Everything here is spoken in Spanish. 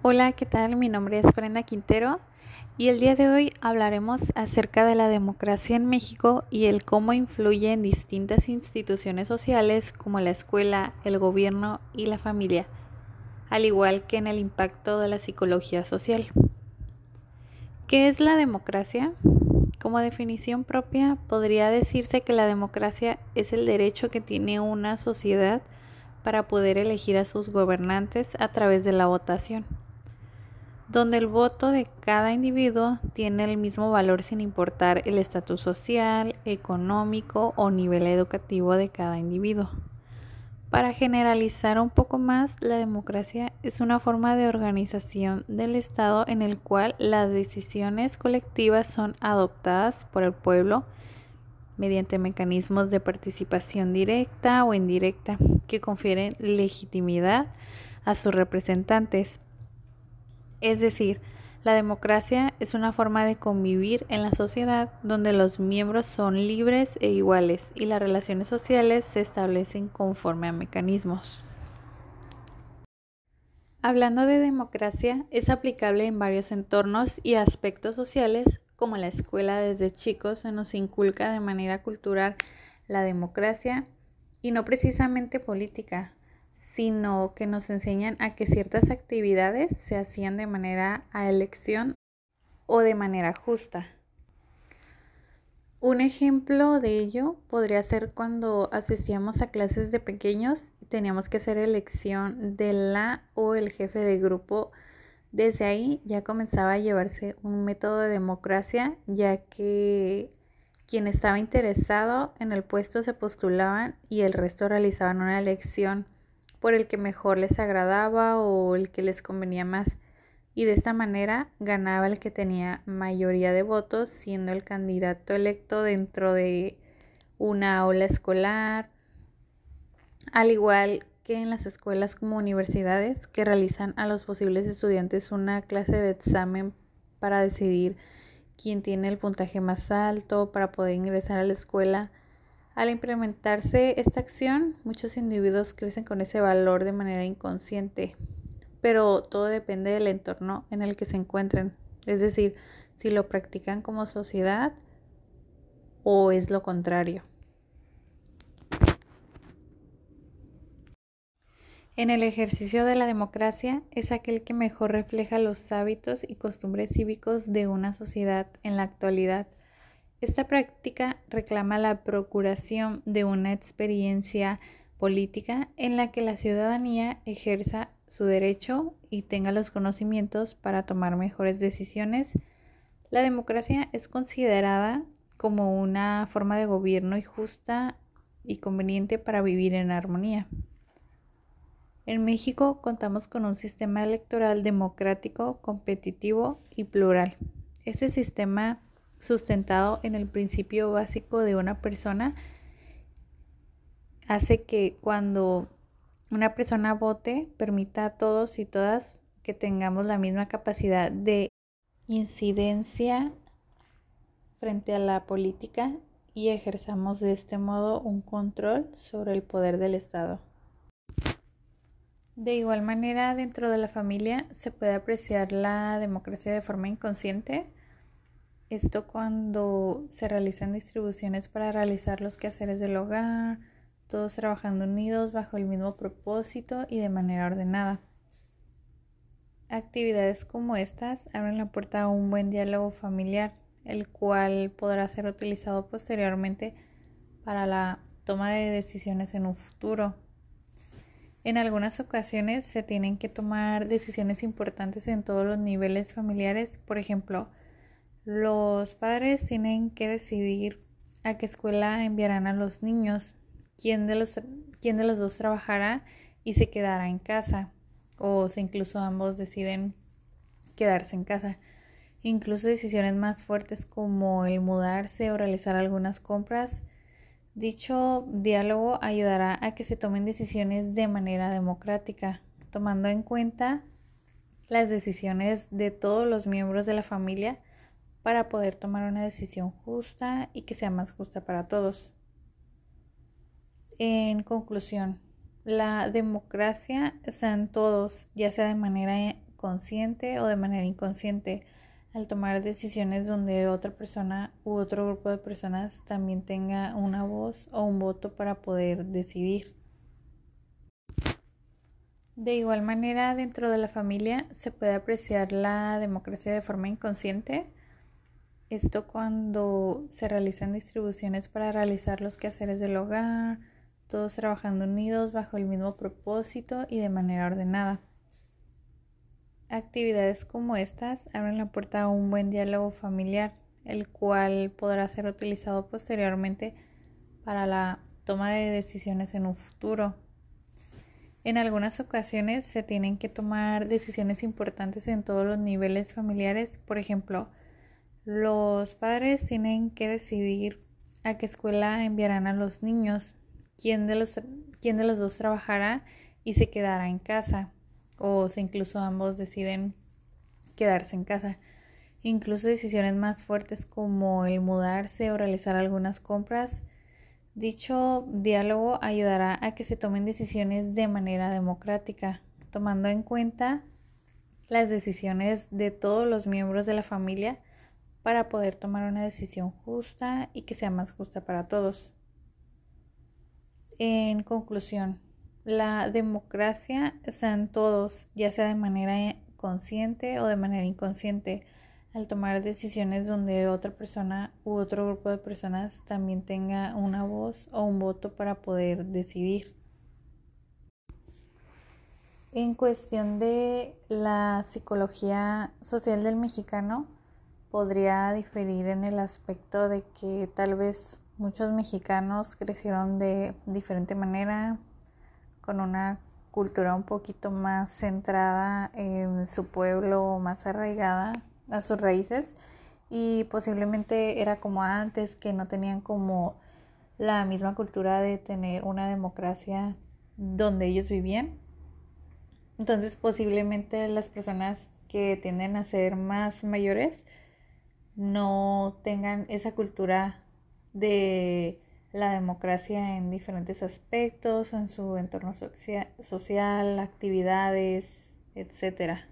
Hola, ¿qué tal? Mi nombre es Brenda Quintero y el día de hoy hablaremos acerca de la democracia en México y el cómo influye en distintas instituciones sociales como la escuela, el gobierno y la familia, al igual que en el impacto de la psicología social. ¿Qué es la democracia? Como definición propia, podría decirse que la democracia es el derecho que tiene una sociedad para poder elegir a sus gobernantes a través de la votación donde el voto de cada individuo tiene el mismo valor sin importar el estatus social, económico o nivel educativo de cada individuo. Para generalizar un poco más, la democracia es una forma de organización del Estado en el cual las decisiones colectivas son adoptadas por el pueblo mediante mecanismos de participación directa o indirecta que confieren legitimidad a sus representantes es decir, la democracia es una forma de convivir en la sociedad donde los miembros son libres e iguales y las relaciones sociales se establecen conforme a mecanismos. Hablando de democracia, es aplicable en varios entornos y aspectos sociales, como la escuela desde chicos se nos inculca de manera cultural la democracia y no precisamente política, sino que nos enseñan a que ciertas actividades se hacían de manera a elección o de manera justa. Un ejemplo de ello podría ser cuando asistíamos a clases de pequeños y teníamos que hacer elección de la o el jefe de grupo. Desde ahí ya comenzaba a llevarse un método de democracia, ya que quien estaba interesado en el puesto se postulaban y el resto realizaban una elección por el que mejor les agradaba o el que les convenía más. Y de esta manera ganaba el que tenía mayoría de votos, siendo el candidato electo dentro de una aula escolar, al igual que en las escuelas como universidades que realizan a los posibles estudiantes una clase de examen para decidir quién tiene el puntaje más alto para poder ingresar a la escuela al implementarse esta acción, muchos individuos crecen con ese valor de manera inconsciente, pero todo depende del entorno en el que se encuentren, es decir, si lo practican como sociedad o es lo contrario. En el ejercicio de la democracia es aquel que mejor refleja los hábitos y costumbres cívicos de una sociedad en la actualidad esta práctica reclama la procuración de una experiencia política en la que la ciudadanía ejerza su derecho y tenga los conocimientos para tomar mejores decisiones. La democracia es considerada como una forma de gobierno y justa y conveniente para vivir en armonía. En México contamos con un sistema electoral democrático, competitivo y plural. Este sistema sustentado en el principio básico de una persona hace que cuando una persona vote permita a todos y todas que tengamos la misma capacidad de incidencia frente a la política y ejerzamos de este modo un control sobre el poder del Estado. De igual manera, dentro de la familia se puede apreciar la democracia de forma inconsciente esto cuando se realizan distribuciones para realizar los quehaceres del hogar, todos trabajando unidos bajo el mismo propósito y de manera ordenada. Actividades como estas abren la puerta a un buen diálogo familiar, el cual podrá ser utilizado posteriormente para la toma de decisiones en un futuro. En algunas ocasiones se tienen que tomar decisiones importantes en todos los niveles familiares, por ejemplo, los padres tienen que decidir a qué escuela enviarán a los niños, quién de los, quién de los dos trabajará y se quedará en casa, o si incluso ambos deciden quedarse en casa. Incluso decisiones más fuertes como el mudarse o realizar algunas compras. Dicho diálogo ayudará a que se tomen decisiones de manera democrática, tomando en cuenta las decisiones de todos los miembros de la familia para poder tomar una decisión justa y que sea más justa para todos. En conclusión, la democracia está en todos, ya sea de manera consciente o de manera inconsciente al tomar decisiones donde otra persona u otro grupo de personas también tenga una voz o un voto para poder decidir. De igual manera, dentro de la familia se puede apreciar la democracia de forma inconsciente. Esto cuando se realizan distribuciones para realizar los quehaceres del hogar, todos trabajando unidos bajo el mismo propósito y de manera ordenada. Actividades como estas abren la puerta a un buen diálogo familiar, el cual podrá ser utilizado posteriormente para la toma de decisiones en un futuro. En algunas ocasiones se tienen que tomar decisiones importantes en todos los niveles familiares. Por ejemplo, los padres tienen que decidir a qué escuela enviarán a los niños, quién de los, quién de los dos trabajará y se quedará en casa o si incluso ambos deciden quedarse en casa. Incluso decisiones más fuertes como el mudarse o realizar algunas compras. Dicho diálogo ayudará a que se tomen decisiones de manera democrática, tomando en cuenta las decisiones de todos los miembros de la familia para poder tomar una decisión justa y que sea más justa para todos. En conclusión, la democracia está en todos, ya sea de manera consciente o de manera inconsciente, al tomar decisiones donde otra persona u otro grupo de personas también tenga una voz o un voto para poder decidir. En cuestión de la psicología social del mexicano, podría diferir en el aspecto de que tal vez muchos mexicanos crecieron de diferente manera, con una cultura un poquito más centrada en su pueblo, más arraigada a sus raíces y posiblemente era como antes que no tenían como la misma cultura de tener una democracia donde ellos vivían. Entonces posiblemente las personas que tienden a ser más mayores no tengan esa cultura de la democracia en diferentes aspectos, en su entorno social, actividades, etcétera.